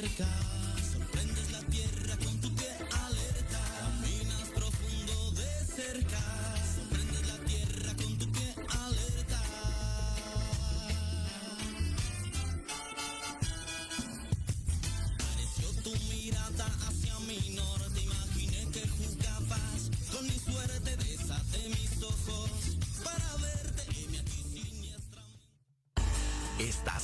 cerca.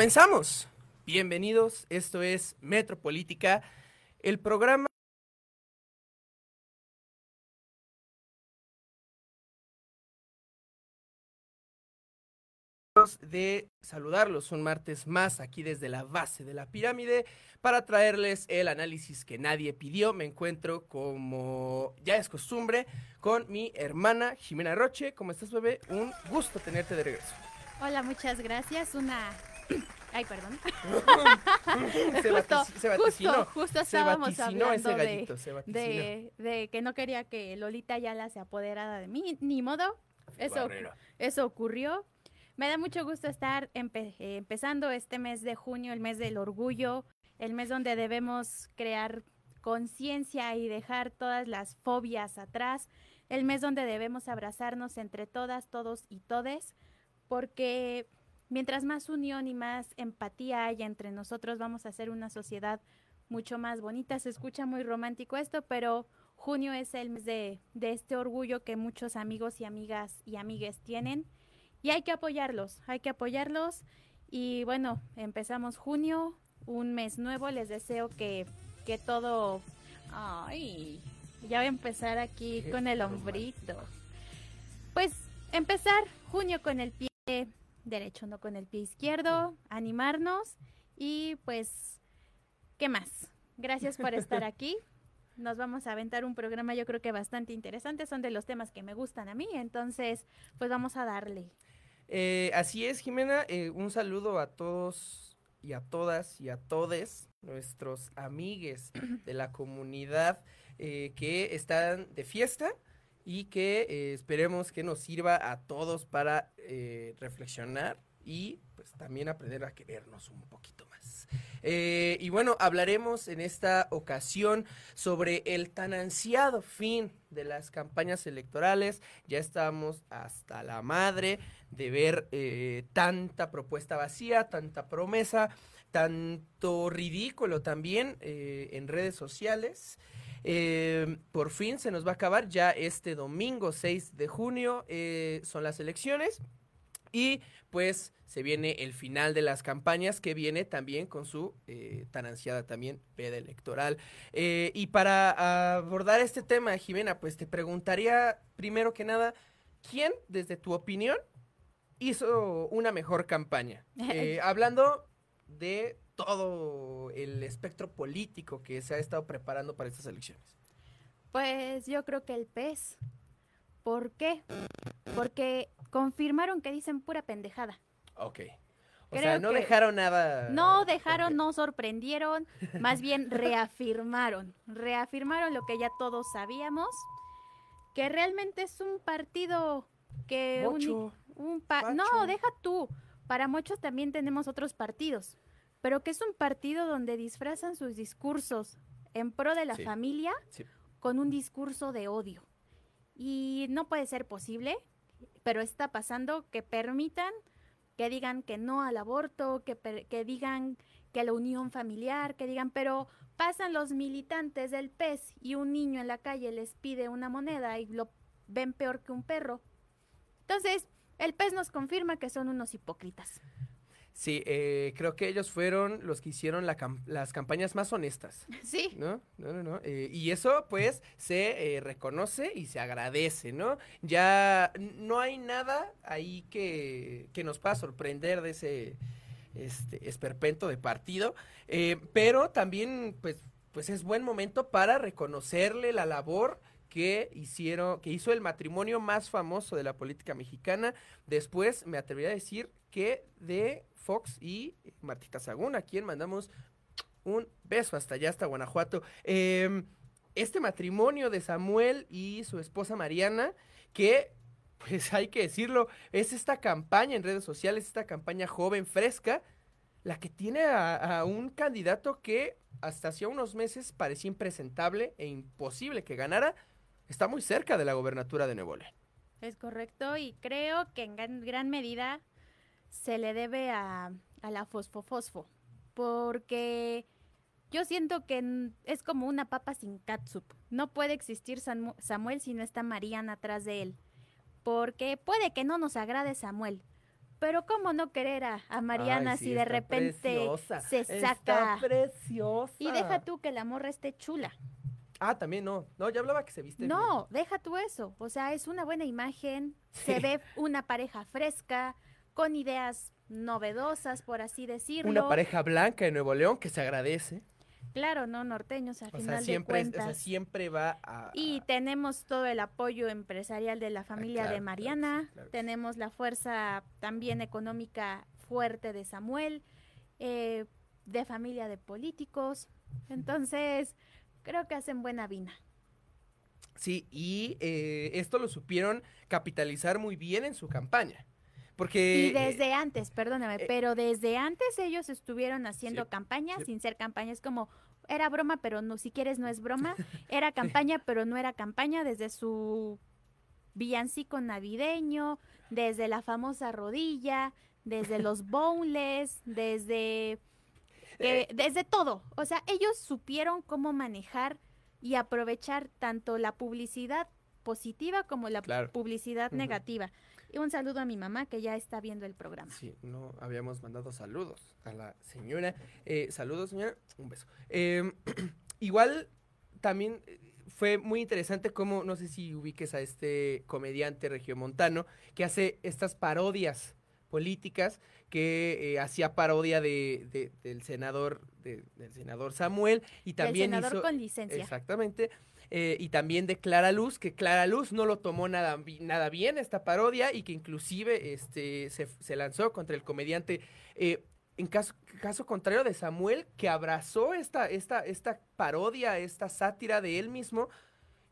Comenzamos. Bienvenidos, esto es Metropolítica, el programa de saludarlos un martes más aquí desde la base de la pirámide para traerles el análisis que nadie pidió. Me encuentro como ya es costumbre con mi hermana Jimena Roche. ¿Cómo estás, bebé? Un gusto tenerte de regreso. Hola, muchas gracias. Una. Ay, perdón. se, Justo, se vaticinó. Justo, justo se estábamos ese hablando de, gallito, se vaticinó. de, de que no quería que Lolita Yala se apoderara de mí. Ni modo. Eso, Barrera. eso ocurrió. Me da mucho gusto estar empe- empezando este mes de junio, el mes del orgullo, el mes donde debemos crear conciencia y dejar todas las fobias atrás, el mes donde debemos abrazarnos entre todas, todos y todes, porque mientras más unión y más empatía haya entre nosotros, vamos a hacer una sociedad mucho más bonita. Se escucha muy romántico esto, pero junio es el mes de, de este orgullo que muchos amigos y amigas y amigues tienen. Y hay que apoyarlos, hay que apoyarlos. Y bueno, empezamos junio, un mes nuevo. Les deseo que, que todo... Ay, ya voy a empezar aquí con el hombrito. Pues empezar junio con el pie derecho, no con el pie izquierdo, animarnos y pues, ¿qué más? Gracias por estar aquí. Nos vamos a aventar un programa yo creo que bastante interesante, son de los temas que me gustan a mí, entonces pues vamos a darle. Eh, así es, Jimena. eh, un saludo a todos y a todas y a todes nuestros amigues de la comunidad eh, que están de fiesta y que eh, esperemos que nos sirva a todos para eh, reflexionar y pues también aprender a querernos un poquito más. Eh, y bueno, hablaremos en esta ocasión sobre el tan ansiado fin de las campañas electorales. Ya estamos hasta la madre de ver eh, tanta propuesta vacía, tanta promesa, tanto ridículo también eh, en redes sociales. Eh, por fin se nos va a acabar ya este domingo 6 de junio, eh, son las elecciones. Y pues se viene el final de las campañas que viene también con su eh, tan ansiada también veda electoral. Eh, y para abordar este tema, Jimena, pues te preguntaría primero que nada, ¿quién, desde tu opinión, hizo una mejor campaña? Eh, hablando de todo el espectro político que se ha estado preparando para estas elecciones. Pues yo creo que el pez. ¿Por qué? Porque confirmaron que dicen pura pendejada. Ok. O Creo sea, no dejaron nada. No dejaron, no sorprendieron, más bien reafirmaron, reafirmaron lo que ya todos sabíamos, que realmente es un partido que Mocho. un pa- no, deja tú. Para muchos también tenemos otros partidos, pero que es un partido donde disfrazan sus discursos en pro de la Sí. familia Sí. con un discurso de odio. Y no puede ser posible, pero está pasando que permitan que digan que no al aborto, que, que digan que a la unión familiar, que digan, pero pasan los militantes del PES y un niño en la calle les pide una moneda y lo ven peor que un perro. Entonces, el PES nos confirma que son unos hipócritas. Sí, eh, creo que ellos fueron los que hicieron la cam- las campañas más honestas. Sí. ¿No? No, no, no. eh, y eso, pues, se eh, reconoce y se agradece, ¿no? Ya no hay nada ahí que, que nos pueda sorprender de ese este, esperpento de partido. eh, pero también, pues, pues es buen momento para reconocerle la labor que hicieron, que hizo el matrimonio más famoso de la política mexicana. Después, me atrevería a decir que de Fox y Martita Sagún, a quien mandamos un beso hasta allá, hasta Guanajuato. Eh, este matrimonio de Samuel y su esposa Mariana, que, pues hay que decirlo, es esta campaña en redes sociales, esta campaña joven, fresca, la que tiene a un candidato que hasta hacía unos meses parecía impresentable e imposible que ganara, está muy cerca de la gobernatura de Nuevo León. Es correcto y creo que en gran, gran medida se le debe a, a la fosfofosfo, porque yo siento que es como una papa sin catsup. No puede existir Samu- Samuel si no está Mariana atrás de él, porque puede que no nos agrade Samuel. Pero cómo no querer a, a Mariana Ay, sí, si de está repente preciosa, se está saca preciosa. y deja tú que la morra esté chula. Ah, también no. No, ya hablaba que se viste bien. No, deja tú eso. O sea, es una buena imagen, se ve una pareja fresca, con ideas novedosas, por así decirlo. Una pareja blanca de Nuevo León que se agradece. Claro, no norteños, al O sea, final siempre, de es- o cuentas. sea, siempre va a... Y tenemos todo el apoyo empresarial de la familia Ah, claro, de Mariana, claro tenemos la fuerza también económica fuerte de Samuel, eh, de familia de políticos. Entonces, creo que hacen buena vina. Sí, y eh, esto lo supieron capitalizar muy bien en su campaña. Porque... Y eh, desde antes, perdóname, eh, pero desde antes ellos estuvieron haciendo Sí, campaña sí. sin ser campaña. Es como, era broma, pero no, si quieres no es broma. Era campaña, pero no era campaña desde su villancico navideño, desde la famosa rodilla, desde los boneless, desde, que- desde todo. O sea, ellos supieron cómo manejar y aprovechar tanto la publicidad positiva como la Claro. publicidad negativa. Y un saludo a mi mamá que ya está viendo el programa. Sí, no habíamos mandado saludos a la señora. Eh, saludos, señora. Un beso. Eh, igual también eh, fue muy interesante cómo, no sé si ubiques a este comediante regiomontano que hace estas parodias políticas que eh, hacía parodia de, de- del senador de- del senador Samuel y también senador hizo con licencia. exactamente eh, y también de Clara Luz que Clara Luz no lo tomó nada nada bien esta parodia y que inclusive este se, se lanzó contra el comediante eh, en caso, caso contrario de Samuel que abrazó esta esta esta parodia esta sátira de él mismo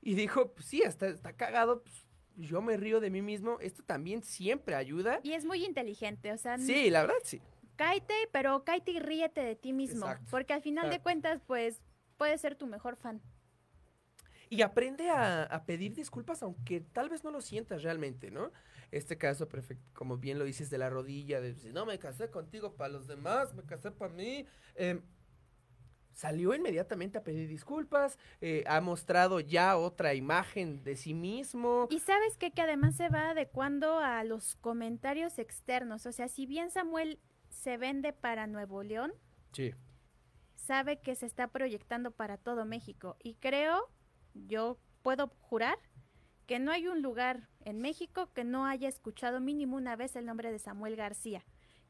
y dijo pues sí está está cagado pues, yo me río de mí mismo esto también siempre ayuda Y es muy inteligente, o sea, sí la verdad sí cáete, pero cáete y ríete de ti mismo. Exacto. Porque al final de cuentas, pues, puedes ser tu mejor fan. Y aprende a, a pedir disculpas, aunque tal vez no lo sientas realmente, ¿no? Este caso, perfec- como bien lo dices, de la rodilla, de si no me casé contigo para los demás, me casé para mí. em, salió inmediatamente a pedir disculpas, eh, ha mostrado ya otra imagen de sí mismo. Y sabes qué? que además se va adecuando a los comentarios externos. O sea, si bien Samuel se vende para Nuevo León, Sí. sabe que se está proyectando para todo México. Y creo, yo puedo jurar, que no hay un lugar en México que no haya escuchado mínimo una vez el nombre de Samuel García.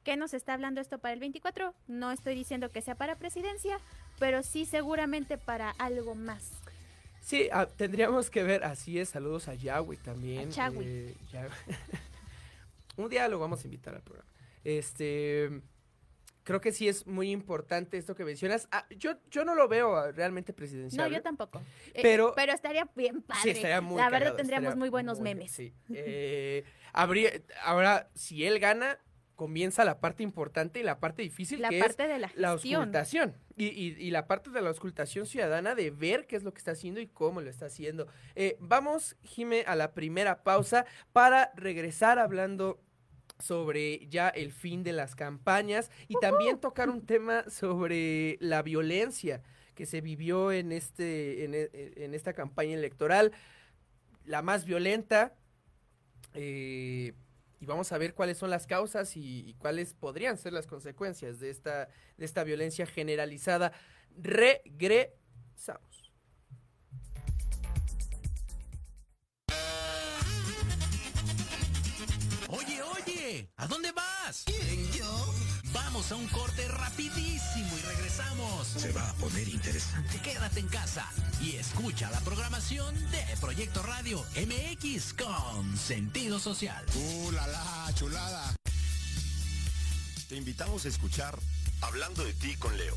¿Qué nos está hablando esto para el 24? No estoy diciendo que sea para presidencia, pero sí seguramente para algo más. Sí, ah, tendríamos que ver, así es, saludos a Yahweh también. A eh, Un día lo vamos a invitar al programa. Este, creo que sí es muy importante esto que mencionas. Ah, yo, yo no lo veo realmente No, presidencial. yo tampoco. Eh, Pero- pero estaría bien padre. Sí, estaría muy La verdad cagado, tendríamos muy buenos muy- memes. sí. Eh, habría, ahora, si él gana, comienza la parte importante y la parte difícil, La que parte es de la la auscultación. Y, y- y la parte de la auscultación ciudadana de ver qué es lo que está haciendo y cómo lo está haciendo. Eh, vamos, Jime, a la primera pausa para regresar hablando sobre ya el fin de las campañas y también tocar un tema sobre la violencia que se vivió en este en, e- en esta campaña electoral la más violenta eh, y vamos a ver cuáles son las causas y, y cuáles podrían ser las consecuencias de esta de esta violencia generalizada regresamos Oye, oye, ¿a dónde vas? ¿Quién, yo? Vamos a un corte rapidísimo y regresamos. Se va a poner interesante. Quédate en casa y escucha la programación de Proyecto Radio MX con sentido social. ¡Uh, la, la, chulada! Te invitamos a escuchar Hablando de ti con Leo.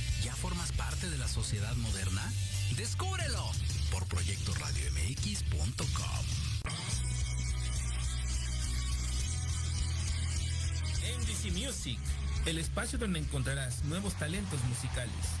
ya formas parte de la sociedad moderna? Descúbrelo por proyectoradiomx.com. NDC Music, el espacio donde encontrarás nuevos talentos musicales.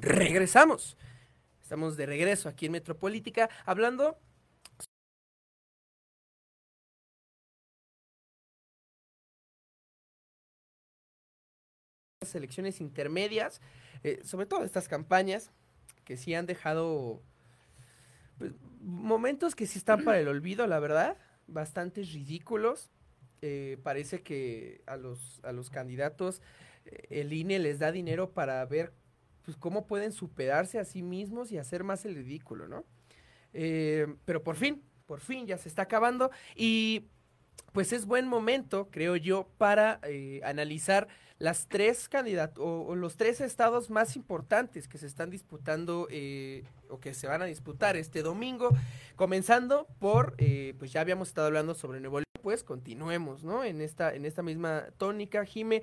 Regresamos. Estamos de regreso aquí en Metropolítica hablando elecciones intermedias, eh, sobre todo estas campañas que sí han dejado pues, momentos que sí están para el olvido, la verdad, bastante ridículos. Eh, parece que a los, a los candidatos eh, el INE les da dinero para ver pues, cómo pueden superarse a sí mismos y hacer más el ridículo, ¿no? Eh, pero por fin, por fin ya se está acabando y pues es buen momento, creo yo, para eh, analizar las tres candidatos o, los tres estados más importantes que se están disputando eh, o que se van a disputar este domingo, comenzando por, pues ya habíamos estado hablando sobre Nuevo León, pues continuemos, ¿no? En esta, en esta misma tónica, Jime.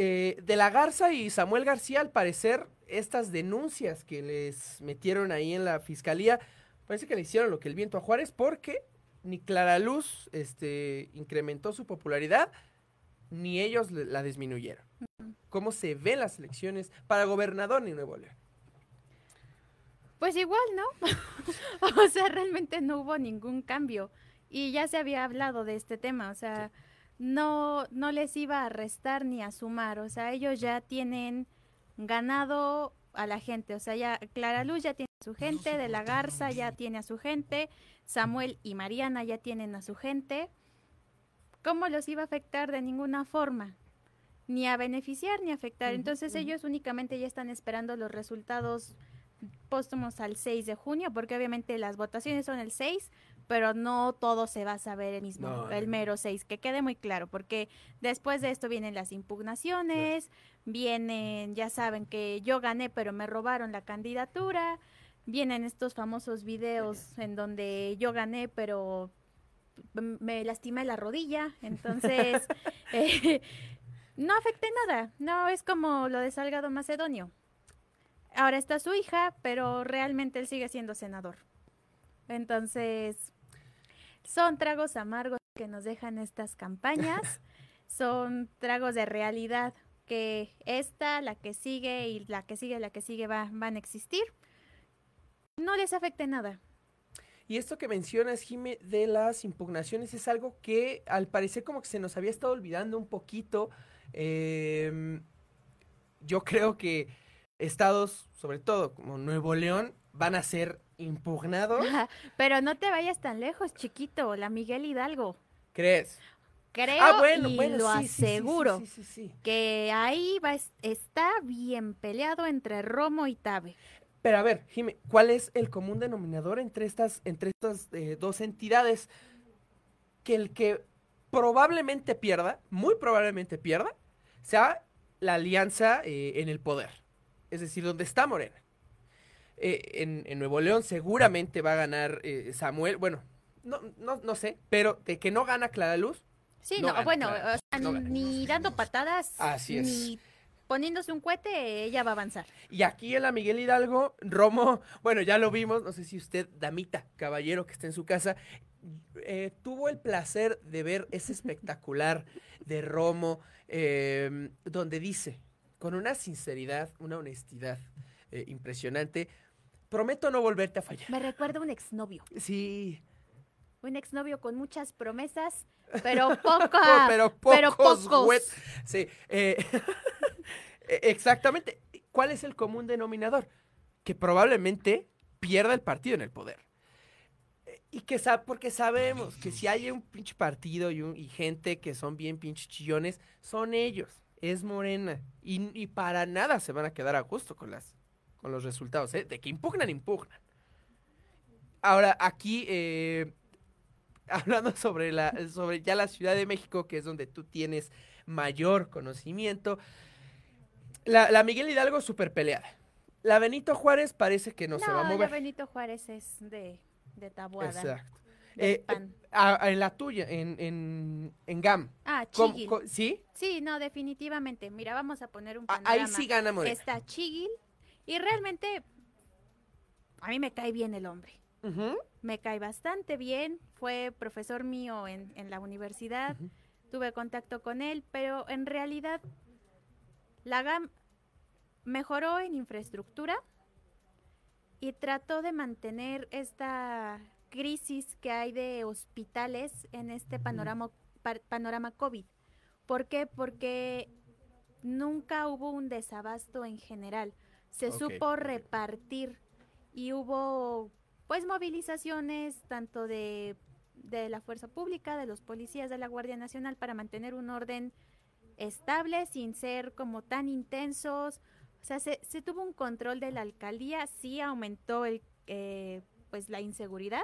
Eh, de la Garza y Samuel García, al parecer, estas denuncias que les metieron ahí en la fiscalía, parece que le hicieron lo que el viento a Juárez, porque ni Clara Luz este, incrementó su popularidad, ni ellos la disminuyeron. ¿Cómo se ven las elecciones para gobernador en Nuevo León? Pues igual, ¿no? o sea, realmente no hubo ningún cambio. Y ya se había hablado de este tema, o sea, no, no les iba a restar ni a sumar. O sea, ellos ya tienen ganado a la gente. O sea, ya Clara Luz ya tiene a su gente, De la Garza ya tiene a su gente, Samuel y Mariana ya tienen a su gente. ¿Cómo los iba a afectar de ninguna forma? Ni a beneficiar ni a afectar. Entonces ellos únicamente ya están esperando los resultados póstumos al 6 de junio, porque obviamente las votaciones son el 6, pero no todo se va a saber el mismo, el mero 6, que quede muy claro, porque después de esto vienen las impugnaciones, vienen, ya saben que yo gané, pero me robaron la candidatura, vienen estos famosos videos en donde yo gané, pero me lastimé la rodilla, entonces eh, no afecte nada, no es como lo de Salgado Macedonio. Ahora está su hija, pero realmente él sigue siendo senador. Entonces, son tragos amargos que nos dejan estas campañas, son tragos de realidad que esta, la que sigue y la que sigue, la que sigue va, van a existir. No les afecte nada. Y esto que mencionas, Jime, de las impugnaciones es algo que al parecer como que se nos había estado olvidando un poquito. Em, yo creo que estados, sobre todo como Nuevo León, van a ser impugnados. Pero no te vayas tan lejos, chiquito, la Miguel Hidalgo. ¿Crees? Creo ah, y lo aseguro que ahí va está bien peleado entre Romo y Tabe. Pero a ver, Jimé, ¿cuál es el común denominador entre estas, entre estas eh, dos entidades? Que el que probablemente pierda, muy probablemente pierda, sea la alianza eh, en el poder. Es decir, donde está Morena. Eh, en, Nuevo León seguramente va a ganar Samuel. Bueno, no, no, no sé, pero de que no gana Clara Luz. Sí, no, bueno, ni dando patadas, Así es. ni poniéndose un cohete, ella va a avanzar. Y aquí en la Miguel Hidalgo, Romo, bueno, ya lo vimos, no sé si usted, damita, caballero que está en su casa, eh, tuvo el placer de ver ese espectacular de Romo, em, donde dice, con una sinceridad, una honestidad eh, impresionante, prometo no volverte a fallar. Me recuerda a un exnovio. Sí. Un exnovio con muchas promesas, pero poca, pero, pocos, Sí. Eh, E, exactamente. ¿Cuál es el común denominador? Que probablemente pierda el partido en el poder. E, y que sabe, porque sabemos que si hay un pinche partido y, gente que son bien pinches chillones, son ellos, es Morena. Y, para nada se van a quedar a gusto con, las, con los resultados, ¿eh? De que impugnan, impugnan. Ahora, aquí, eh, hablando sobre, la, sobre ya la Ciudad de México, que es donde tú tienes mayor conocimiento, la, Miguel Hidalgo súper peleada. La Benito Juárez parece que no, se va a mover. La Benito Juárez es de, de tabuada. Exacto. Eh, eh, en la tuya, en, en, GAM. Ah, Chigil. ¿Sí? Sí, no, definitivamente. Mira, vamos a poner un panorama. Ahí sí gana Morena. Está Chigil y realmente a mí me cae bien el hombre. Me cae bastante bien. Fue profesor mío en, en la universidad. Tuve contacto con él, pero en realidad la GAM mejoró en infraestructura y trató de mantener esta crisis que hay de hospitales en este panorama, panorama COVID. ¿Por qué? Porque nunca hubo un desabasto en general. Se supo repartir y hubo pues movilizaciones tanto de, de la fuerza pública, de los policías de la Guardia Nacional para mantener un orden estable sin ser como tan intensos o sea, se, tuvo un control de la alcaldía, sí aumentó el, eh, pues la inseguridad.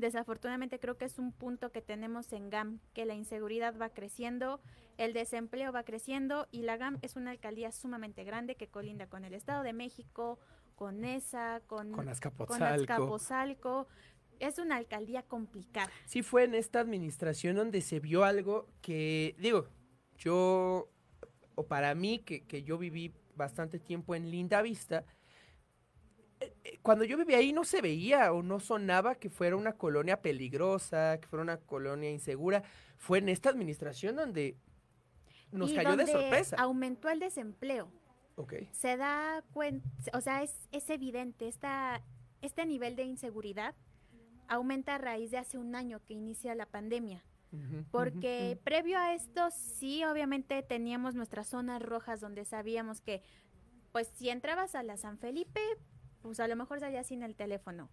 Desafortunadamente creo que es un punto que tenemos en GAM, que la inseguridad va creciendo, el desempleo va creciendo y la GAM es una alcaldía sumamente grande que colinda con el Estado de México, con ESA, con, con Azcapotzalco. Es una alcaldía complicada. Sí fue en esta administración donde se vio algo que, digo, yo, o para mí, que, que yo viví bastante tiempo en Linda Vista, cuando yo vivía ahí no se veía o no sonaba que fuera una colonia peligrosa, que fuera una colonia insegura. Fue en esta administración donde nos cayó de sorpresa. Aumentó el desempleo. Okay. Se da cuenta, o sea, es, es evidente, esta, este nivel de inseguridad aumenta a raíz de hace un año que inicia la pandemia. porque previo a esto sí, obviamente teníamos nuestras zonas rojas donde sabíamos que, pues si entrabas a la San Felipe, pues a lo mejor salías sin el teléfono.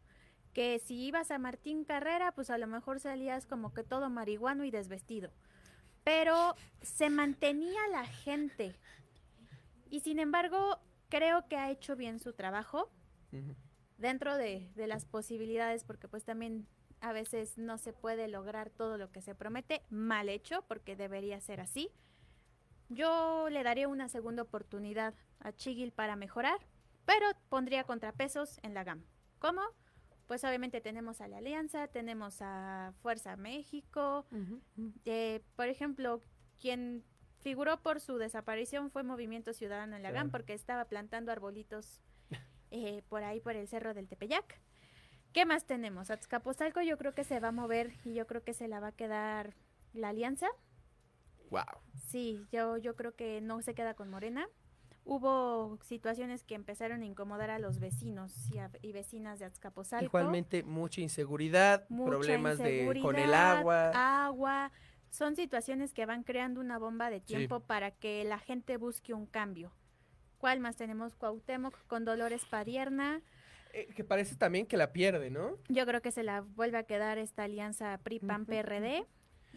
Que si ibas a Martín Carrera, pues a lo mejor salías como que todo marihuano y desvestido. Pero se mantenía la gente. Y sin embargo, creo que ha hecho bien su trabajo dentro de, de las posibilidades, porque pues también a veces no se puede lograr todo lo que se promete, mal hecho, porque debería ser así. Yo le daría una segunda oportunidad a Chigil para mejorar, pero pondría contrapesos en la GAM. ¿Cómo? Pues obviamente tenemos a la Alianza, tenemos a Fuerza México. Eh, por ejemplo, quien figuró por su desaparición fue Movimiento Ciudadano en la GAM porque estaba plantando arbolitos eh, por ahí por el cerro del Tepeyac. ¿Qué más tenemos? Azcapotzalco yo creo que se va a mover y yo creo que se la va a quedar la alianza. Wow. Sí, yo, yo creo que no se queda con Morena. Hubo situaciones que empezaron a incomodar a los vecinos y, vecinas de Azcapotzalco. Igualmente mucha inseguridad, problemas de con el agua. Agua. Son situaciones que van creando una bomba de tiempo para que la gente busque un cambio. ¿Cuál más tenemos? Cuauhtémoc con Dolores Padierna. Eh, que parece también que la pierde, ¿no? Yo creo que se la vuelve a quedar esta alianza PRI-PAN-PRD.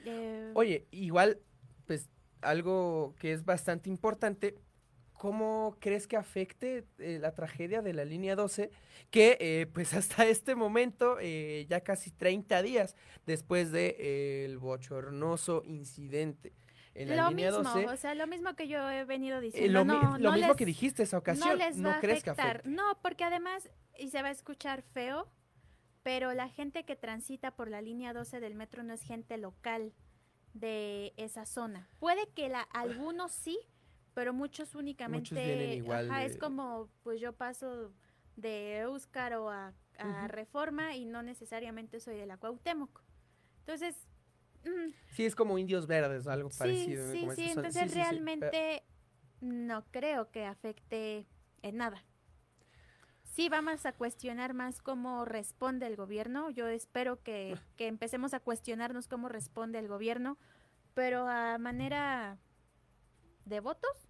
Eh, Oye, igual, pues algo que es bastante importante, ¿cómo crees que afecte eh, la tragedia de la línea 12? Que pues hasta este momento, ya casi 30 días después del de, el bochornoso incidente en la lo línea mismo, 12. O sea, lo mismo que yo he venido diciendo. lo, no, lo no mismo les, que dijiste esa ocasión. No les va a crees afectar. que No, porque además, y se va a escuchar feo, pero la gente que transita por la línea 12 del metro no es gente local de esa zona. Puede que la, algunos sí, pero muchos únicamente. Muchos igual ajá, de... es como, pues yo paso de Euskar o a, a uh -huh. Reforma y no necesariamente soy de la Cuauhtémoc. Entonces, Mm. Sí, es como indios verdes, algo sí, parecido. Sí, como sí, son, entonces sí, realmente no creo que afecte en nada. Sí, vamos a cuestionar más cómo responde el gobierno. Yo espero que, que empecemos a cuestionarnos cómo responde el gobierno, pero a manera de votos,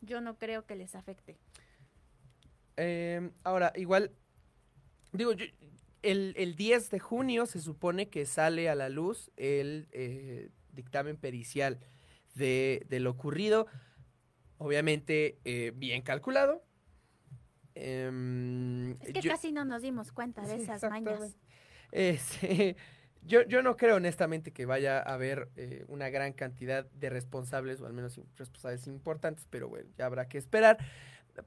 yo no creo que les afecte. Eh, ahora, igual, digo, yo, el, el, 10 de junio se supone que sale a la luz el eh, dictamen pericial de, de, lo ocurrido. Obviamente, eh, bien calculado. Eh, es que yo, casi no nos dimos cuenta de esas mañas. Yo, yo no creo honestamente que vaya a haber eh, una gran cantidad de responsables, o al menos responsables importantes, pero bueno, ya habrá que esperar.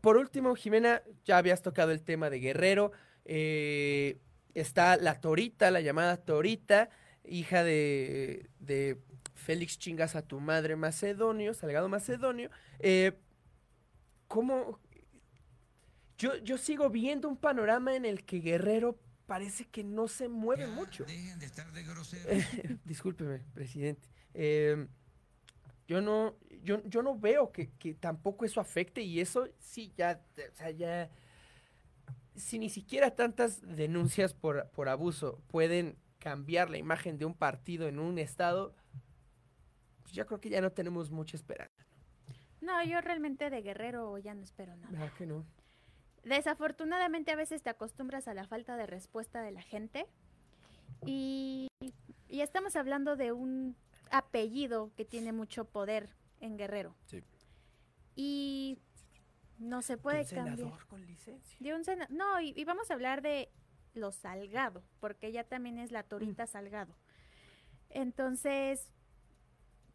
Por último, Jimena, ya habías tocado el tema de Guerrero. Eh, está la Torita, la llamada Torita, hija de, de Félix Chingas a tu madre Macedonio, Salgado Macedonio. Eh, ¿Cómo? Yo, yo sigo viendo un panorama en el que Guerrero parece que no se mueve ya, mucho. Dejen de estar de eh, discúlpeme, presidente. Eh, yo no, yo, yo no veo que, que, tampoco eso afecte y eso sí ya, o sea, ya si ni siquiera tantas denuncias por, por abuso pueden cambiar la imagen de un partido en un estado, pues yo creo que ya no tenemos mucha esperanza. No, yo realmente de Guerrero ya no espero nada. ¿Verdad que no? Desafortunadamente a veces te acostumbras a la falta de respuesta de la gente y, y estamos hablando de un apellido que tiene mucho poder en Guerrero. Sí. Y no se puede de un cambiar. senador con licencia. De un sena no, y, y, vamos a hablar de lo Salgado, porque ella también es la Torita mm. Salgado. Entonces,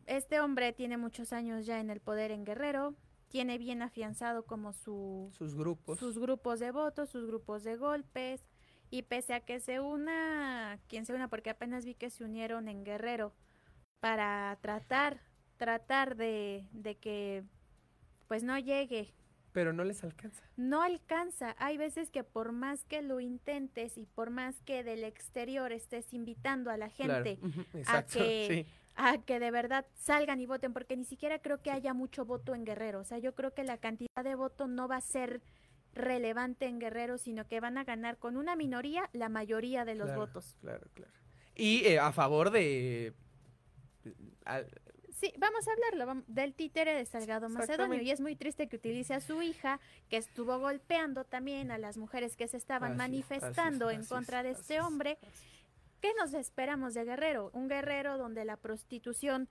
este hombre tiene muchos años ya en el poder en Guerrero, tiene bien afianzado como su, sus grupos, sus grupos de votos, sus grupos de golpes, y pese a que se una, quien se una, porque apenas vi que se unieron en Guerrero para tratar, tratar de, de que pues no llegue pero no les alcanza. No alcanza. Hay veces que por más que lo intentes y por más que del exterior estés invitando a la gente claro. a que sí. A que de verdad salgan y voten, porque ni siquiera creo que haya mucho voto en Guerrero. O sea, yo creo que la cantidad de voto no va a ser relevante en Guerrero, sino que van a ganar con una minoría la mayoría de los claro, votos. Claro, claro. Y eh, a favor de Sí, vamos a hablarlo del títere de Salgado Macedonio. Y es muy triste que utilice a su hija, que estuvo golpeando también a las mujeres que se estaban manifestando en contra de este hombre. ¿Qué nos esperamos de Guerrero? Un Guerrero donde la prostitución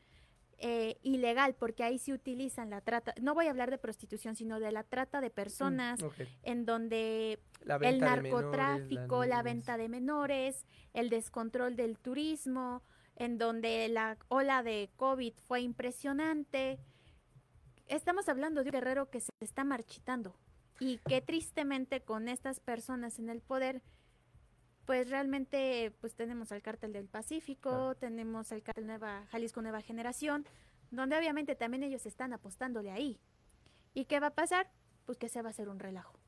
eh, ilegal, porque ahí se utilizan la trata, no voy a hablar de prostitución, sino de la trata de personas, mm, en donde el narcotráfico, la venta de menores, el descontrol del turismo, en donde la ola de COVID fue impresionante. Estamos hablando de un guerrero que se está marchitando y que tristemente con estas personas en el poder, pues realmente pues tenemos al cártel del Pacífico, tenemos al cártel Nueva Jalisco Nueva Generación, donde obviamente también ellos están apostándole ahí. ¿Y qué va a pasar? Pues que se va a hacer un relajo.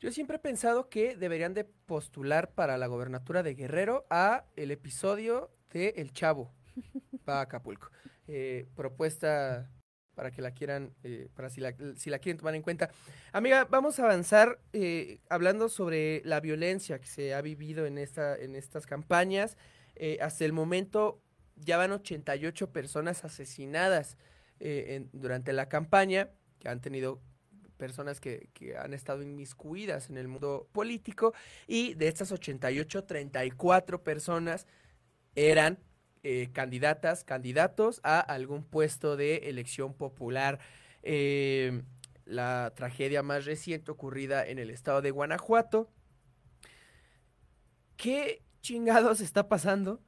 Yo siempre he pensado que deberían de postular para la gobernatura de Guerrero a el episodio de El Chavo para Acapulco. Eh, propuesta para que la quieran, eh, para si la, si la quieren tomar en cuenta. Amiga, vamos a avanzar eh, hablando sobre la violencia que se ha vivido en, esta, en estas campañas. hasta el momento ya van 88 personas asesinadas durante la campaña, que han tenido personas que, que, han estado inmiscuidas en el mundo político y de estas 88, 34 personas eran eh, candidatas, candidatos a algún puesto de elección popular. Eh, la tragedia más reciente ocurrida en el estado de Guanajuato. ¿Qué chingados está pasando?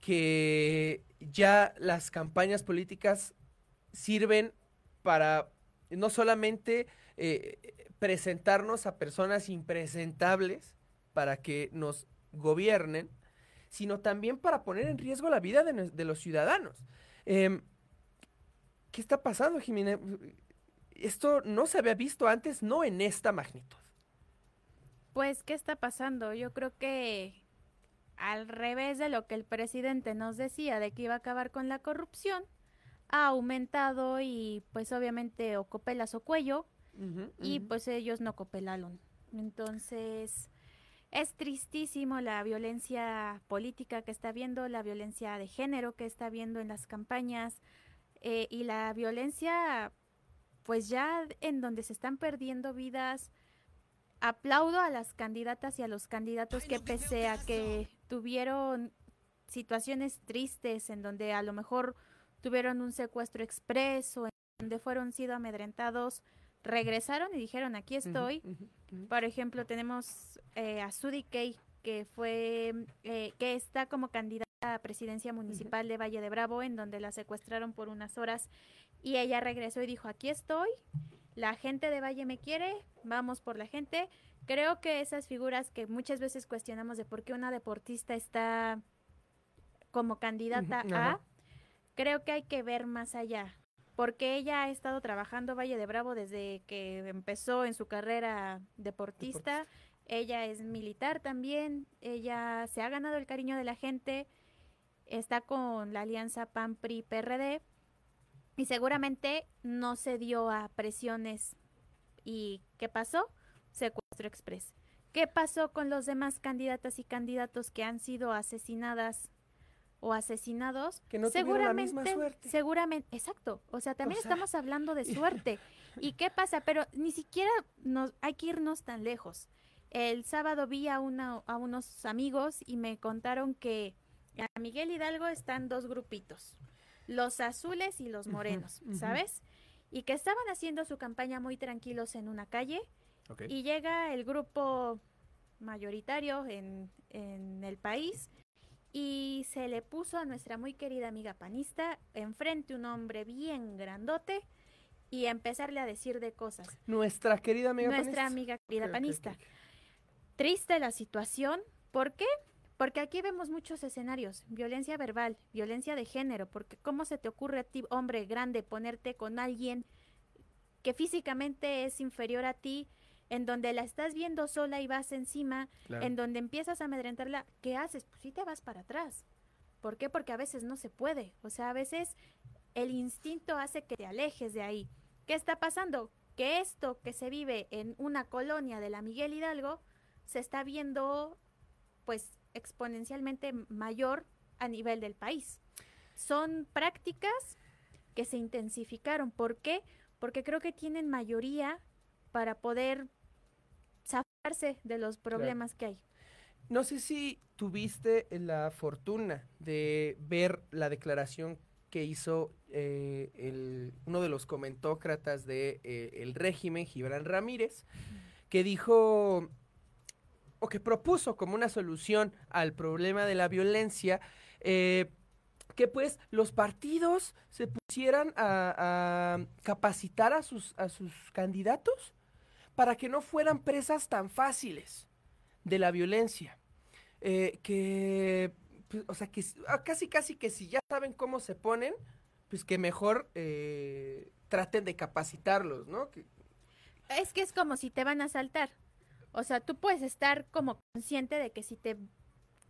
Que ya las campañas políticas sirven para no solamente eh, presentarnos a personas impresentables para que nos gobiernen, sino también para poner en riesgo la vida de, los ciudadanos. Em, ¿Qué está pasando, Jimena? Esto no se había visto antes, no en esta magnitud. Pues, ¿qué está pasando? Yo creo que al revés de lo que el presidente nos decía de que iba a acabar con la corrupción, ha aumentado y pues obviamente o copelas o cuello y pues ellos no copelaron. Entonces, es tristísimo la violencia política que está viendo, la violencia de género que está viendo en las campañas eh, y la violencia, pues ya en donde se están perdiendo vidas. Aplaudo a las candidatas y a los candidatos que pese a que tuvieron situaciones tristes en donde a lo mejor tuvieron un secuestro expreso, en donde fueron sido amedrentados, regresaron y dijeron, aquí estoy. Por ejemplo, tenemos eh, a Sudi Kay, que fue, eh, que está como candidata a presidencia municipal de Valle de Bravo, en donde la secuestraron por unas horas y ella regresó y dijo, aquí estoy, la gente de Valle me quiere, vamos por la gente. Creo que esas figuras que muchas veces cuestionamos de por qué una deportista está como candidata a, creo que hay que ver más allá porque ella ha estado trabajando Valle de Bravo desde que empezó en su carrera deportista. Ella es militar también, ella se ha ganado el cariño de la gente, está con la alianza PAN-PRI-PRD y seguramente no se dio a presiones. ¿Y qué pasó? Secuestro express. ¿Qué pasó con los demás candidatas y candidatos que han sido asesinadas o asesinados, que no seguramente, la misma suerte. seguramente, exacto, o sea, también estamos hablando de suerte. ¿Y qué pasa? Pero ni siquiera nos, hay que irnos tan lejos. El sábado vi a, una, a unos amigos y me contaron que a Miguel Hidalgo están dos grupitos, los azules y los morenos, ¿sabes? Y que estaban haciendo su campaña muy tranquilos en una calle y llega el grupo mayoritario en, en el país y se le puso a nuestra muy querida amiga panista enfrente un hombre bien grandote y empezarle a decir de cosas. Nuestra querida amiga Nuestra amiga querida panista. Triste la situación. ¿Por qué? Porque aquí vemos muchos escenarios, violencia verbal, violencia de género, porque ¿cómo se te ocurre a ti, hombre grande, ponerte con alguien que físicamente es inferior a ti, en donde la estás viendo sola y vas encima, en donde empiezas a amedrentarla, ¿qué haces? Pues sí te vas para atrás. ¿Por qué? Porque a veces no se puede. O sea, a veces el instinto hace que te alejes de ahí. ¿Qué está pasando? Que esto que se vive en una colonia de la Miguel Hidalgo se está viendo pues exponencialmente mayor a nivel del país. son prácticas que se intensificaron. ¿Por qué? Porque creo que tienen mayoría para poder zafarse de los problemas que hay. No sé si tuviste la fortuna de ver la declaración que hizo eh, el, uno de los comentócratas del de, eh, el régimen, Gibran Ramírez, que dijo o que propuso como una solución al problema de la violencia eh, que pues los partidos se pusieran a, a, capacitar a sus, a sus candidatos para que no fueran presas tan fáciles de la violencia. Eh, que, pues, o sea, que ah, casi, casi que si ya saben cómo se ponen, pues que mejor eh, traten de capacitarlos, ¿no? Es que es como si te van a asaltar. O sea, tú puedes estar como consciente de que si te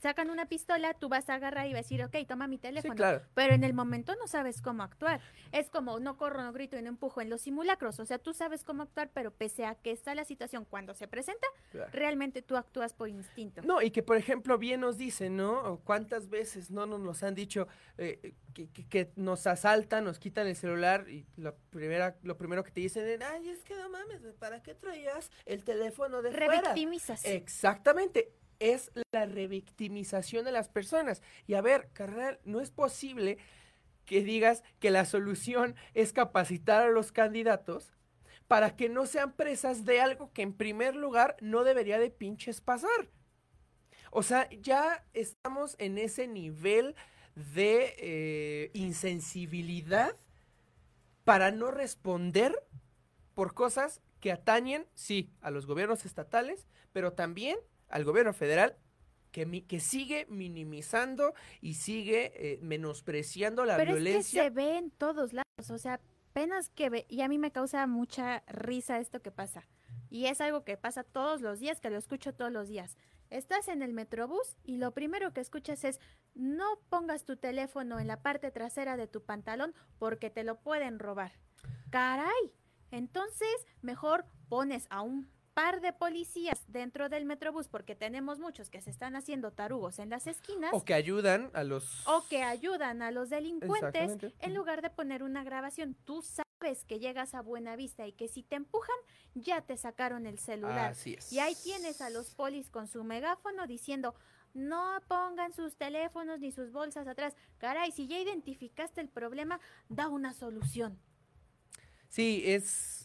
sacan una pistola, tú vas a agarrar y vas a decir, ok, toma mi teléfono. Sí, claro. Pero en el momento no sabes cómo actuar. Es como no corro, no grito y no empujo en los simulacros. O sea, tú sabes cómo actuar, pero pese a que está la situación cuando se presenta, claro. realmente tú actúas por instinto. No, y que por ejemplo bien nos dicen, ¿no? ¿Cuántas veces no nos han dicho eh, que, que, que, nos asaltan, nos quitan el celular y lo, primera, lo primero que te dicen es, ay, es que no mames, ¿para qué traías el teléfono de Revictimizas. fuera? Exactamente es la revictimización de las personas. Y a ver, carnal, no es posible que digas que la solución es capacitar a los candidatos para que no sean presas de algo que en primer lugar no debería de pinches pasar. O sea, ya estamos en ese nivel de eh, insensibilidad para no responder por cosas que atañen, sí, a los gobiernos estatales, pero también al gobierno federal que, mi, que sigue minimizando y sigue eh, menospreciando la Pero violencia. Es que se ve en todos lados, o sea, apenas que ve, y a mí me causa mucha risa esto que pasa. Y es algo que pasa todos los días, que lo escucho todos los días. Estás en el metrobús y lo primero que escuchas es no pongas tu teléfono en la parte trasera de tu pantalón porque te lo pueden robar. Caray. Entonces, mejor pones a un par de policías dentro del metrobús, porque tenemos muchos que se están haciendo tarugos en las esquinas. O que ayudan a los... O que ayudan a los delincuentes, en lugar de poner una grabación. Tú sabes que llegas a buena vista y que si te empujan, ya te sacaron el celular. Así es. Y ahí tienes a los polis con su megáfono diciendo, no pongan sus teléfonos ni sus bolsas atrás. Caray, si ya identificaste el problema, da una solución. Sí, es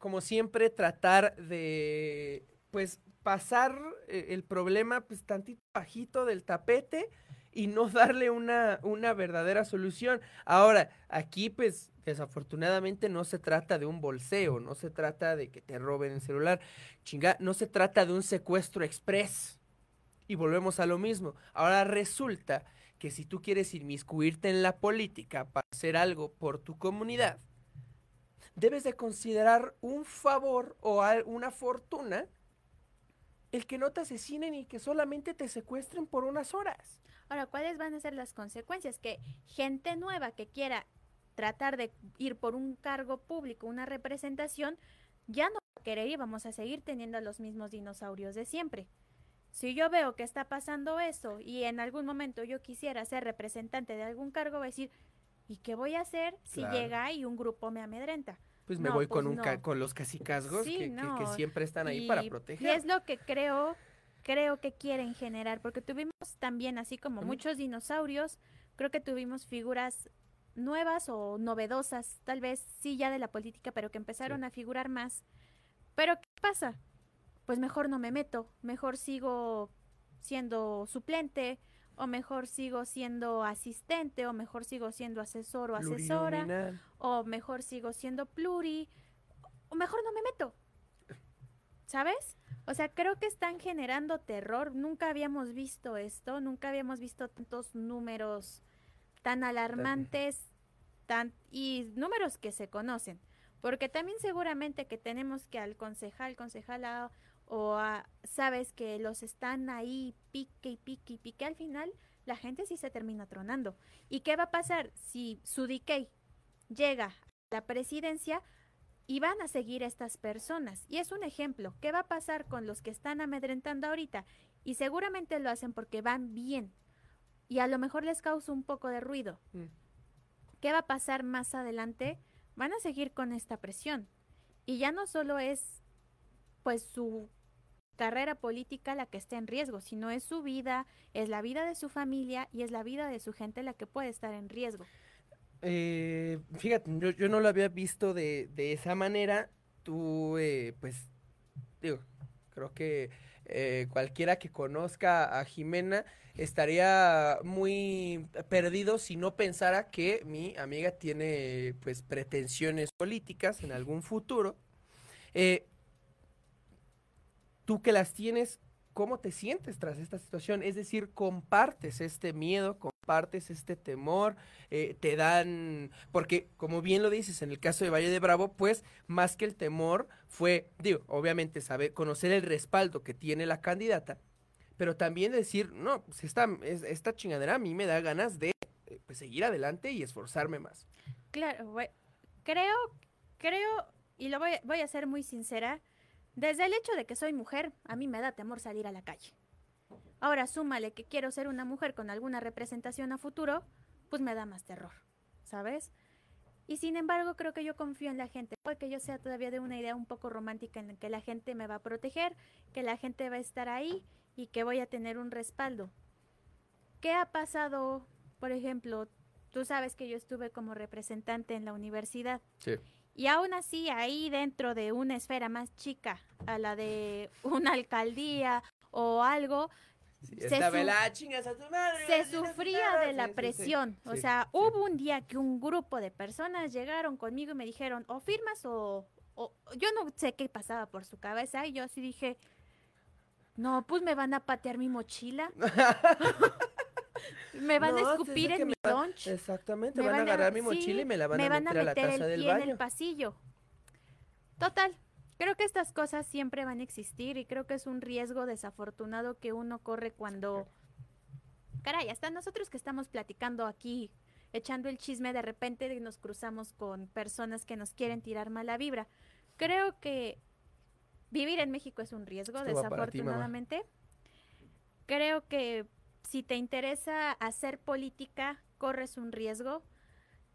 como siempre, tratar de, pues, pasar eh, el problema, pues, tantito bajito del tapete y no darle una, una verdadera solución. Ahora, aquí, pues, desafortunadamente no se trata de un bolseo, no se trata de que te roben el celular, chinga, no se trata de un secuestro express. Y volvemos a lo mismo. Ahora resulta que si tú quieres inmiscuirte en la política para hacer algo por tu comunidad, debes de considerar un favor o una fortuna el que no te asesinen y que solamente te secuestren por unas horas. Ahora, ¿cuáles van a ser las consecuencias? Que gente nueva que quiera tratar de ir por un cargo público, una representación, ya no va a querer y vamos a seguir teniendo a los mismos dinosaurios de siempre. Si yo veo que está pasando eso y en algún momento yo quisiera ser representante de algún cargo, voy a decir, ¿y qué voy a hacer si claro. llega y un grupo me amedrenta? Pues me no, voy pues con, un no. ca con los casicazgos Sí, que, no. que, que, siempre están ahí y, para proteger. Y es lo que creo, creo que quieren generar, porque tuvimos también, así como muchos dinosaurios, creo que tuvimos figuras nuevas o novedosas, tal vez sí ya de la política, pero que empezaron a figurar más. Pero ¿qué pasa? Pues mejor no me meto, mejor sigo siendo suplente, o mejor sigo siendo asistente, o mejor sigo siendo asesor o asesora, o mejor sigo siendo pluri, o mejor no me meto. ¿Sabes? O sea, creo que están generando terror. Nunca habíamos visto esto, nunca habíamos visto tantos números tan alarmantes tan, y números que se conocen. Porque también seguramente que tenemos que al concejal, concejala o a, sabes que los están ahí pique y pique y pique, al final la gente sí se termina tronando. ¿Y qué va a pasar si su decay llega a la presidencia y van a seguir estas personas? Y es un ejemplo. ¿Qué va a pasar con los que están amedrentando ahorita? Y seguramente lo hacen porque van bien. y a lo mejor les causa un poco de ruido. Mm. ¿Qué va a pasar más adelante? Van a seguir con esta presión. Y ya no solo es pues su carrera política la que está en riesgo, sino es su vida, es la vida de su familia y es la vida de su gente la que puede estar en riesgo. Eh, fíjate, yo, yo no lo había visto de, de esa manera. Tú, eh, pues, digo, creo que eh, cualquiera que conozca a Jimena estaría muy perdido si no pensara que mi amiga tiene, pues, pretensiones políticas en algún futuro. Eh, tú que las tienes, ¿cómo te sientes tras esta situación? Es decir, compartes este miedo, compartes este temor, eh, te dan, porque como bien lo dices, en el caso de Valle de Bravo, pues más que el temor fue, digo, obviamente saber, conocer el respaldo que tiene la candidata, pero también decir, no, pues esta, es- esta chingadera a mí me da ganas de eh, pues, seguir adelante y esforzarme más. Claro, creo, creo, y lo voy, voy a ser muy sincera, desde el hecho de que soy mujer, a mí me da temor salir a la calle. Ahora súmale que quiero ser una mujer con alguna representación a futuro, pues me da más terror, ¿sabes? Y sin embargo, creo que yo confío en la gente, porque yo sea todavía de una idea un poco romántica en la que la gente me va a proteger, que la gente va a estar ahí y que voy a tener un respaldo. ¿Qué ha pasado, por ejemplo, tú sabes que yo estuve como representante en la universidad? Sí. Y aún así, ahí dentro de una esfera más chica, a la de una alcaldía o algo, se, su- vela, chingas a tu madre, se sufría de la Sí, sí, sí. presión. O sea, hubo un día que un grupo de personas llegaron conmigo y me dijeron, o firmas o, o- Yo no sé qué pasaba por su cabeza y yo así dije, no, pues me van a patear mi mochila. me van a escupir en mi va- lunch. Exactamente, Me van a agarrar mi sí, mochila y me la van, me a, van meter a la taza el del pie en baño. el pasillo. Total, creo que estas cosas siempre van a existir y creo que es un riesgo desafortunado que uno corre cuando... Caray, hasta nosotros que estamos platicando aquí, echando el chisme, de repente nos cruzamos con personas que nos quieren tirar mala vibra. Creo que vivir en México es un riesgo, Esto ti, desafortunadamente. Creo que si te interesa hacer política, corres un riesgo.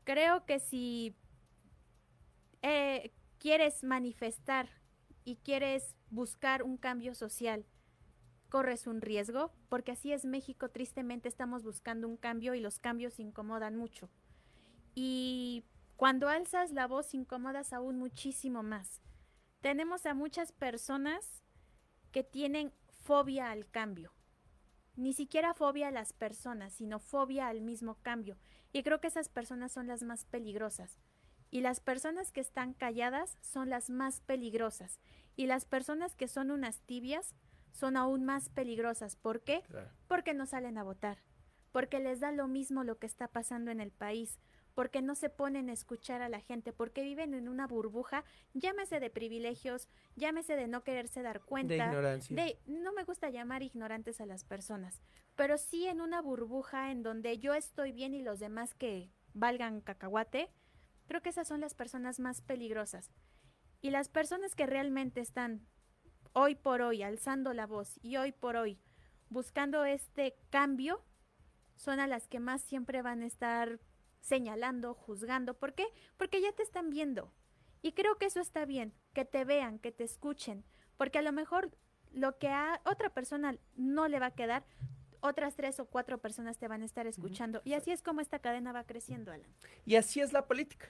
Creo que si eh, quieres manifestar y quieres buscar un cambio social, corres un riesgo, porque así es México, tristemente estamos buscando un cambio y los cambios incomodan mucho. Y cuando alzas la voz incomodas aún muchísimo más. Tenemos a muchas personas que tienen fobia al cambio. Ni siquiera fobia a las personas, sino fobia al mismo cambio. Y creo que esas personas son las más peligrosas. Y las personas que están calladas son las más peligrosas. Y las personas que son unas tibias son aún más peligrosas. ¿Por qué? Porque no salen a votar. Porque les da lo mismo lo que está pasando en el país. Porque no se ponen a escuchar a la gente. Porque viven en una burbuja, llámese de privilegios, llámese de no quererse dar cuenta. ignorancia. de- no me gusta llamar ignorantes a las personas. Pero sí en una burbuja en donde yo estoy bien y los demás que valgan cacahuate. Creo que esas son las personas más peligrosas. Y las personas que realmente están hoy por hoy alzando la voz y hoy por hoy buscando este cambio son a las que más siempre van a estar señalando, juzgando. ¿Por qué? Porque ya te están viendo. Y creo que eso está bien, que te vean, que te escuchen, porque a lo mejor lo que a otra persona no le va a quedar, otras tres o cuatro personas te van a estar escuchando. Y así es como esta cadena va creciendo, Alan. Y así es la política.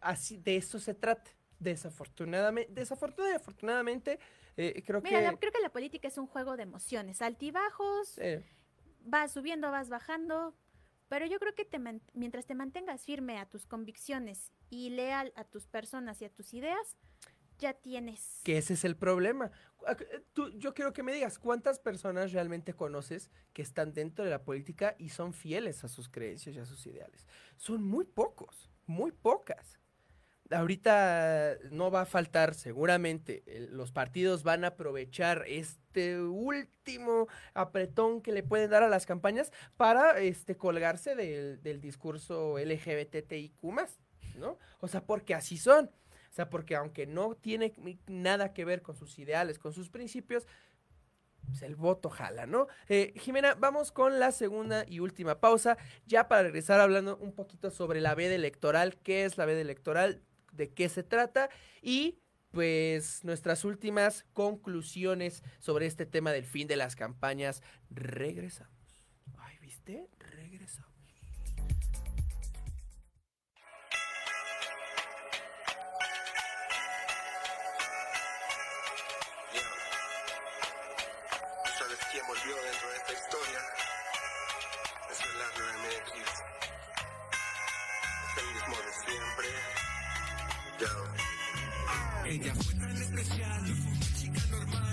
Así de eso se trata. Desafortunadamente, desafortunadamente, afortunadamente, eh, creo Mira, que la- creo que la política es un juego de emociones, altibajos, eh, vas subiendo, vas bajando, pero yo creo que mientras te mantengas firme a tus convicciones y leal a tus personas y a tus ideas, ya tienes. que ese es el problema. Ac- eh, Tú, yo quiero que me digas cuántas personas realmente conoces que están dentro de la política y son fieles a sus creencias y a sus ideales. Son muy pocos, muy pocas. Ahorita no va a faltar, seguramente, el- los partidos van a aprovechar este último apretón que le pueden dar a las campañas para este, colgarse del, del discurso LGBTIQ, ¿no? O sea, porque así son. O sea, porque aunque no tiene nada que ver con sus ideales, con sus principios, pues, el voto jala, ¿no? Eh, Jimena, vamos con la segunda y última pausa, ya para regresar hablando un poquito sobre la veda electoral, qué es la veda electoral, de qué se trata y pues nuestras últimas conclusiones sobre este tema del fin de las campañas. Regresamos. Ay, ¿viste? Regresamos. ¿Sabes quién volvió dentro de esta historia? Ella fue tan especial, no fue una chica normal,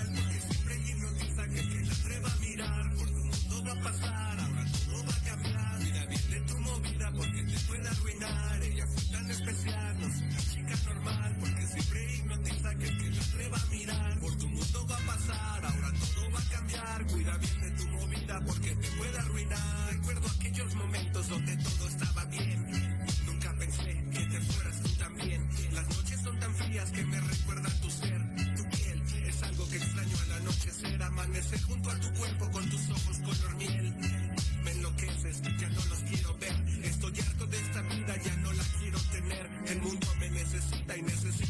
nesse né?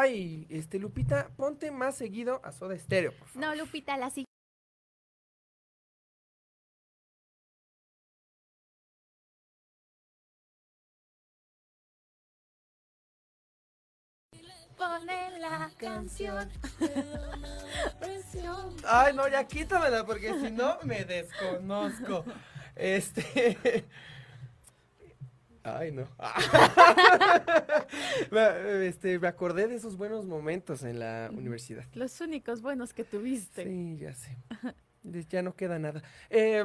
Ay, este Lupita, ponte más seguido a Soda Stereo, por favor. No, Lupita, la siguiente. Pone la canción. Ay, no, ya quítamela porque si no me desconozco. Este. Ay, no. Este, me acordé de esos buenos momentos en la universidad. Los únicos buenos que tuviste. Sí, ya sé. Ya no queda nada. Eh,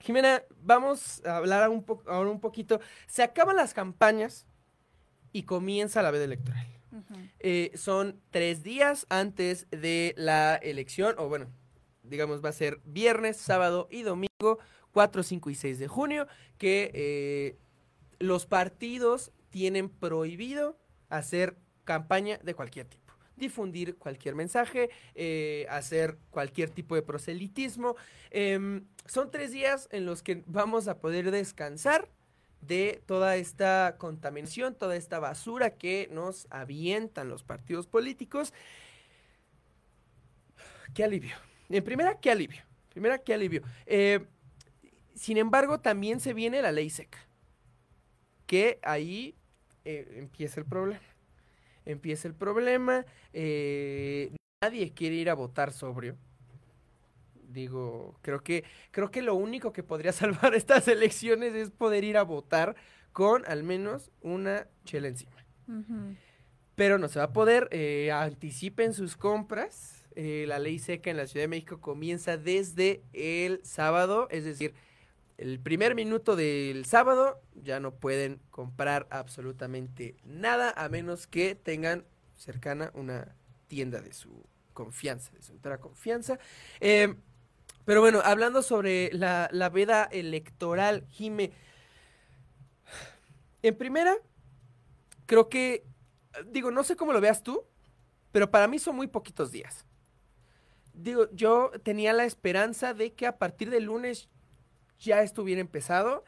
Jimena, vamos a hablar un ahora un poquito. Se acaban las campañas y comienza la veda electoral. Eh, son tres días antes de la elección, o bueno, digamos, va a ser viernes, sábado y domingo, 4, 5 y 6 de junio, que eh, los partidos tienen prohibido hacer campaña de cualquier tipo. Difundir cualquier mensaje, eh, hacer cualquier tipo de proselitismo. Em, son tres días en los que vamos a poder descansar de toda esta contaminación, toda esta basura que nos avientan los partidos políticos. Qué alivio. En primera, qué alivio. Primera, qué alivio. Eh, sin embargo, también se viene la ley seca. Que ahí eh, empieza el problema. Empieza el problema. eh, nadie quiere ir a votar sobrio. Digo, creo que, creo que lo único que podría salvar estas elecciones es poder ir a votar con al menos una chela encima. Pero no se va a poder. eh, anticipen sus compras. eh, la ley seca en la Ciudad de México comienza desde el sábado, es decir, el primer minuto del sábado ya no pueden comprar absolutamente nada a menos que tengan cercana una tienda de su confianza, de su entera confianza. Eh, pero bueno, hablando sobre la, la veda electoral, Jime, en primera, creo que, digo, no sé cómo lo veas tú, pero para mí son muy poquitos días. Digo, yo tenía la esperanza de que a partir del lunes ya estuviera empezado,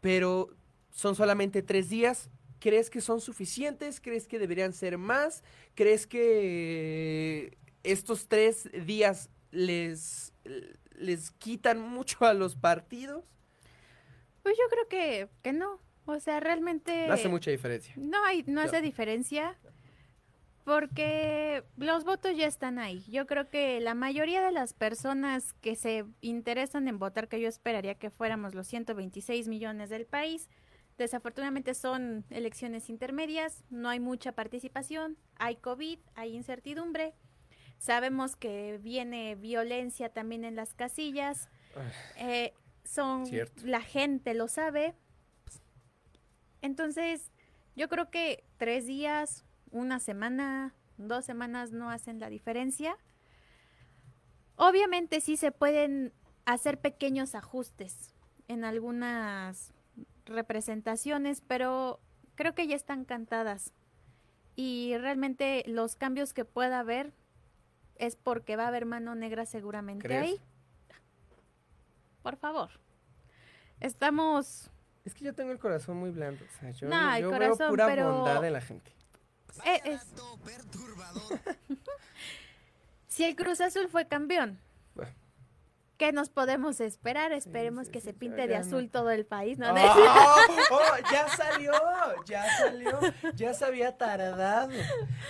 pero son solamente tres días. ¿Crees que son suficientes? ¿Crees que deberían ser más? ¿Crees que estos tres días les, les quitan mucho a los partidos? Pues yo creo que, que no. O sea, realmente... No hace mucha diferencia. No hay, no hace No. diferencia. Porque los votos ya están ahí. Yo creo que la mayoría de las personas que se interesan en votar, que yo esperaría que fuéramos los 126 millones del país, desafortunadamente son elecciones intermedias, no hay mucha participación, hay COVID, hay incertidumbre, sabemos que viene violencia también en las casillas, eh, son Cierto. la gente lo sabe. Entonces, yo creo que tres días, una semana, dos semanas no hacen la diferencia. Obviamente sí se pueden hacer pequeños ajustes en algunas representaciones, pero creo que ya están cantadas. Y realmente los cambios que pueda haber es porque va a haber mano negra seguramente ¿Crees? ahí. Por favor. Estamos Es que yo tengo el corazón muy blando. O sea, yo, No, el yo corazón, veo pura pero- bondad en la gente. Eh, es- si el Cruz Azul fue campeón, Bueno. ¿qué nos podemos esperar? Esperemos que se pinte de azul no. todo el país, ¿no? ¡Oh! ¡Oh! ya salió, ya salió, ya se había tardado.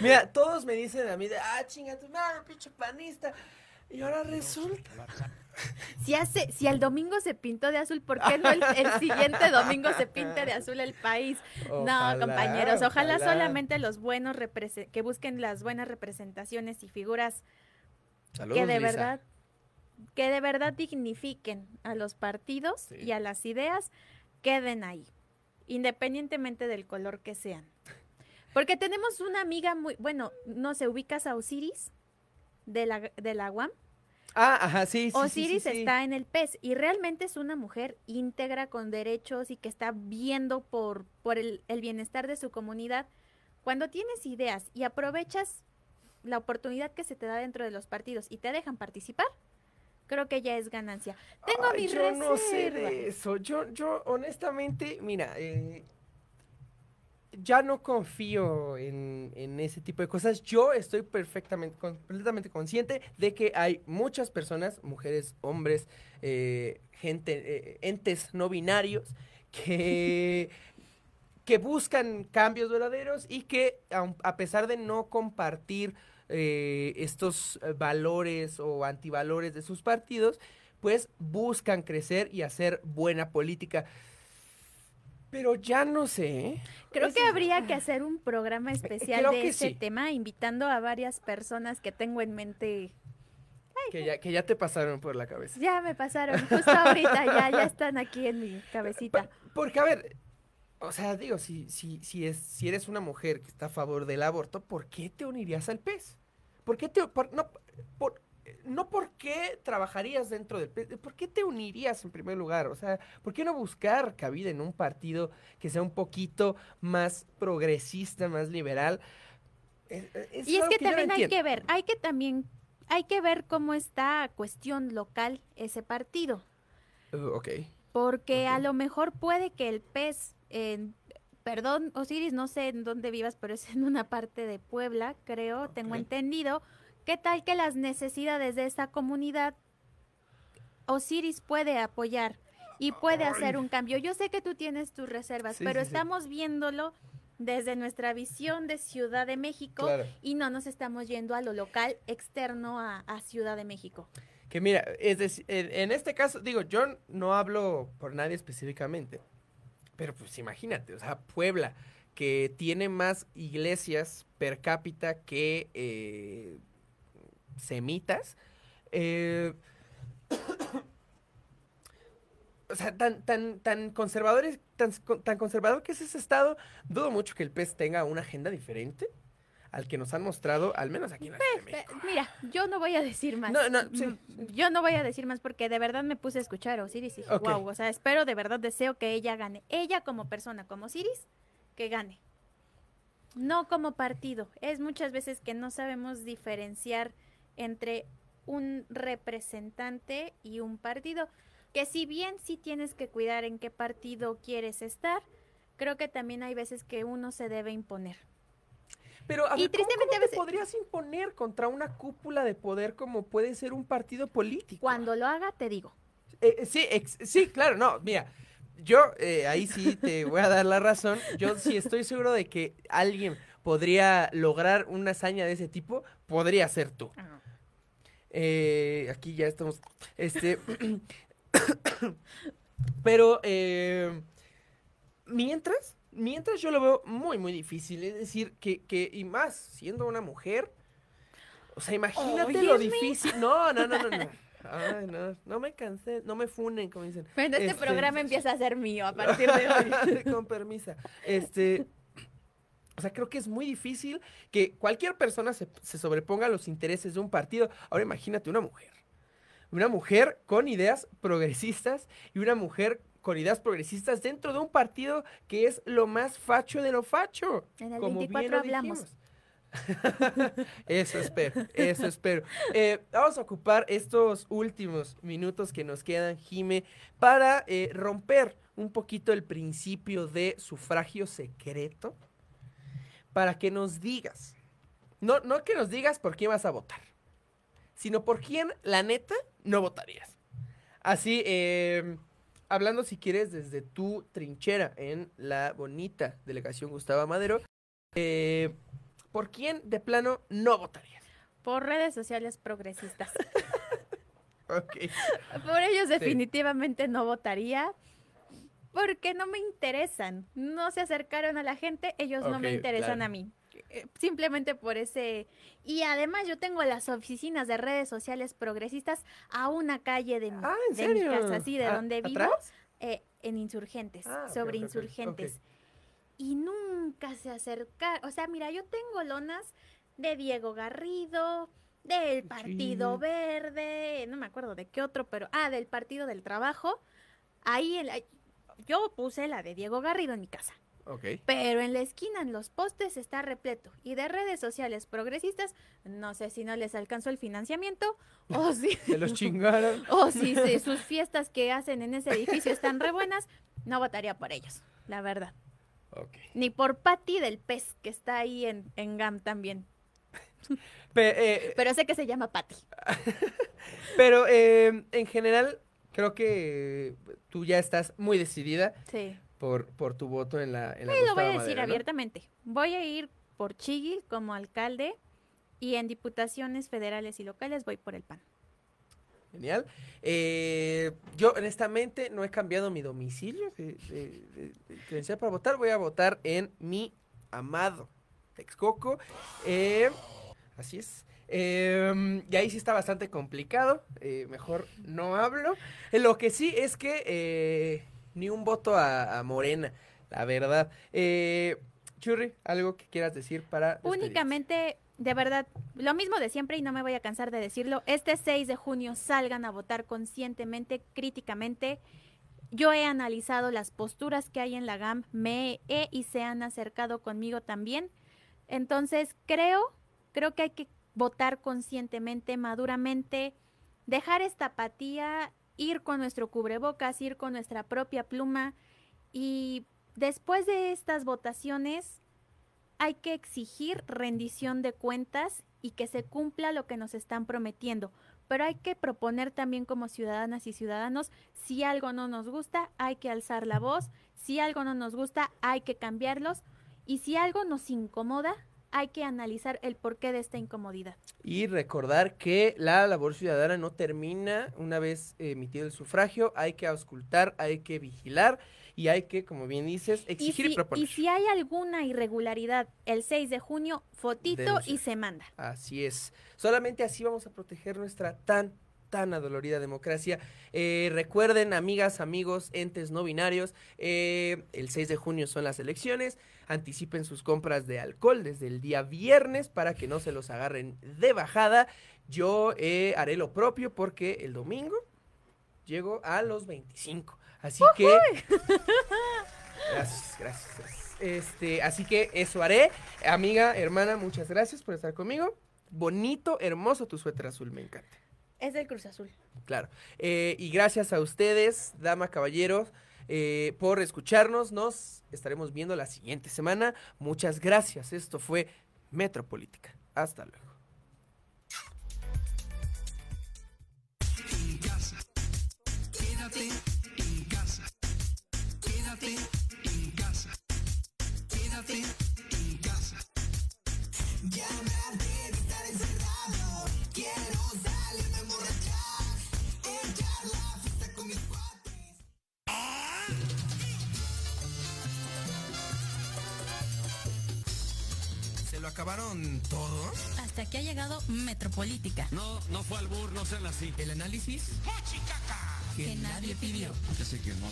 Mira, todos me dicen a mí de, ah, chinga tu madre, pinche panista. Y ahora resulta. Si hace, si el domingo se pintó de azul, ¿por qué no el, el siguiente domingo se pinte de azul el país? Ojalá, no, compañeros, ojalá, ojalá. solamente los buenos que busquen las buenas representaciones y figuras Saludos, que de Lisa. verdad que de verdad dignifiquen a los partidos y a las ideas queden ahí independientemente del color que sean porque tenemos una amiga muy bueno no sé ubicas a Osiris de la de la UAM Ah, ajá, sí, sí, Osiris sí, sí. está en el PES y realmente es una mujer íntegra con derechos y que está viendo por, por el, el bienestar de su comunidad. Cuando tienes ideas y aprovechas la oportunidad que se te da dentro de los partidos y te dejan participar, creo que ya es ganancia. Tengo Ay, mis yo no sé de eso. Yo, yo honestamente, mira, eh, ya no confío en, en ese tipo de cosas. Yo estoy perfectamente, completamente consciente de que hay muchas personas, mujeres, hombres, eh, gente, eh, entes no binarios, que, que buscan cambios verdaderos y que a pesar de no compartir eh, estos valores o antivalores de sus partidos, pues buscan crecer y hacer buena política. Pero ya no sé. ¿eh? Creo Es- que habría que hacer un programa especial creo de ese sí. tema, invitando a varias personas que tengo en mente. Que ya, que ya te pasaron por la cabeza. Ya me pasaron, justo ahorita, ya, ya están aquí en mi cabecita. Porque, a ver, o sea, digo, si, si, si, es, si eres una mujer que está a favor del aborto, ¿por qué te unirías al PES? ¿Por qué te, por- no, por, no por qué trabajarías dentro del ¿por qué te unirías en primer lugar? O sea, ¿por qué no buscar cabida en un partido que sea un poquito más progresista, más liberal? Es- es Y es que no también hay que ver, hay que también, hay que ver cómo está cuestión local ese partido, Uh, ok. porque a lo mejor puede que el PES, en- perdón Osiris, no sé en dónde vivas, pero es en una parte de Puebla, creo, tengo entendido, ¿qué tal que las necesidades de esa comunidad Osiris puede apoyar y puede hacer un cambio? Yo sé que tú tienes tus reservas, Sí, pero sí, sí. estamos viéndolo desde nuestra visión de Ciudad de México Claro. y no nos estamos yendo a lo local externo a, a Ciudad de México. Que mira, es decir, en, en este caso, digo, yo no hablo por nadie específicamente, pero pues imagínate, o sea, Puebla, que tiene más iglesias per cápita que eh, semitas, eh, o sea, tan, tan, tan conservadores, tan, tan conservador que es ese estado, dudo mucho que el PES tenga una agenda diferente al que nos han mostrado, al menos aquí en la Ciudad de México. Pe- Mira, yo no voy a decir más. No, no, sí. Mm, Yo no voy a decir más porque de verdad me puse a escuchar a Osiris y dije, wow, o sea, espero de verdad, deseo que ella gane. Ella como persona, como Osiris, que gane. No como partido. Es muchas veces que no sabemos diferenciar entre un representante y un partido. Que si bien sí tienes que cuidar en qué partido quieres estar, creo que también hay veces que uno se debe imponer. Pero a Y ver, ¿cómo- tristemente cómo a te veces- podrías imponer contra una cúpula de poder como puede ser un partido político? Cuando lo haga, te digo. Eh, eh, sí, ex- sí, claro, no, mira, yo eh, ahí sí te voy a dar la razón. Yo sí estoy seguro de que alguien podría lograr una hazaña de ese tipo, podría ser tú. Eh, aquí ya estamos. Este. pero eh, mientras, mientras yo lo veo muy, muy difícil. Es decir, que, que y más siendo una mujer. O sea, imagínate lo difícil. No, no, no, no, no. Ay, no, no me cansé, no me funen, como dicen. Bueno, este, Este, programa empieza a ser mío a partir de hoy. Con permiso. Este. O sea, creo que es muy difícil que cualquier persona se, se sobreponga a los intereses de un partido. Ahora imagínate una mujer. Una mujer con ideas progresistas y una mujer con ideas progresistas dentro de un partido que es lo más facho de lo facho. En el como 24 bien lo hablamos. eso espero, eso espero. Eh, vamos a ocupar estos últimos minutos que nos quedan, Jime, para eh, romper un poquito el principio de sufragio secreto, para que nos digas, no, no que nos digas por quién vas a votar, sino por quién, la neta, no votarías. Así, eh, hablando si quieres desde tu trinchera en la bonita delegación Gustavo Madero, eh, ¿por quién de plano no votarías? Por redes sociales progresistas. Ok. Por ellos Sí. definitivamente no votaría. Porque no me interesan. No se acercaron a la gente, ellos no me interesan claro. a mí. Eh, Simplemente por ese... Y además yo tengo las oficinas de redes sociales progresistas a una calle de mi, Ah, ¿en de mi serio? casa, así de ¿A- donde vivo, eh, en Insurgentes, Ah, sobre. Insurgentes. Y nunca se acercaron. O sea, mira, yo tengo lonas de Diego Garrido, del Partido. Verde, no me acuerdo de qué otro, pero ah, del Partido del Trabajo. Ahí en la- yo puse la de Diego Garrido en mi casa. Ok. Pero en la esquina, en los postes, está repleto. Y de redes sociales progresistas, no sé si no les alcanzó el financiamiento o si, Se los chingaron. o si sus fiestas que hacen en ese edificio están re buenas, no votaría por ellos, la verdad. Ok. Ni por Patty del Pez, que está ahí en, en GAM también. Eh, Pero sé que se llama Patty. pero eh, en general, creo que tú ya estás muy decidida Sí. por, por tu voto en la, en la Sí, lo voy a decir abiertamente. Voy a ir por Chigil como alcalde y en diputaciones federales y locales voy por el PAN. Genial. Eh, yo, honestamente, no he cambiado mi domicilio de, de- de- de credencial para votar. Voy a votar en mi amado Texcoco. Eh, así es. Eh, y ahí sí está bastante complicado. eh, mejor no hablo. Eh, lo que sí es que eh, ni un voto a, a Morena, la verdad. Eh, Churri, algo que quieras decir para... Únicamente, de verdad, lo mismo de siempre y no me voy a cansar de decirlo, este 6 de junio salgan a votar conscientemente, críticamente. Yo he analizado las posturas que hay en la GAM, me he y se han acercado conmigo también. Entonces, creo, creo que hay que votar conscientemente, maduramente, dejar esta apatía, ir con nuestro cubrebocas, ir con nuestra propia pluma y después de estas votaciones hay que exigir rendición de cuentas y que se cumpla lo que nos están prometiendo. Pero hay que proponer también como ciudadanas y ciudadanos, si algo no nos gusta, hay que alzar la voz, si algo no nos gusta, hay que cambiarlos y si algo nos incomoda, hay que analizar el porqué de esta incomodidad. Y recordar que la labor ciudadana no termina una vez emitido el sufragio, hay que auscultar, hay que vigilar y hay que, como bien dices, exigir y, si, proponer. y si hay alguna irregularidad el 6 de junio, fotito y se manda. Así es. Solamente así vamos a proteger nuestra tan, tan adolorida democracia. Eh, recuerden, amigas, amigos, entes no binarios, eh, el 6 de junio son las elecciones. Anticipen sus compras de alcohol desde el día viernes para que no se los agarren de bajada. Yo eh, haré lo propio porque el domingo llego a los 25. Así que... Gracias, gracias, gracias. Este, así que eso haré. Amiga, hermana, muchas gracias por estar conmigo. Bonito, hermoso tu suéter azul, me encanta. Es del Cruz Azul. Claro. Eh, y gracias a ustedes, dama, caballeros, eh, por escucharnos. Nos estaremos viendo la siguiente semana. Muchas gracias. Esto fue Metropolítica. Hasta luego. Quédate en casa. Acabaron todos. Hasta que ha llegado Metropolítica. No, no fue albur, no sean así. El análisis que, que nadie pidió. Ya sé que no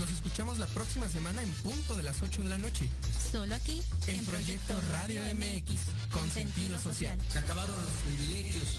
Nos escuchamos la próxima semana en punto de las 8 de la noche. Solo aquí, en, Proyecto Radio MX, con sentido social. Se acabaron los privilegios.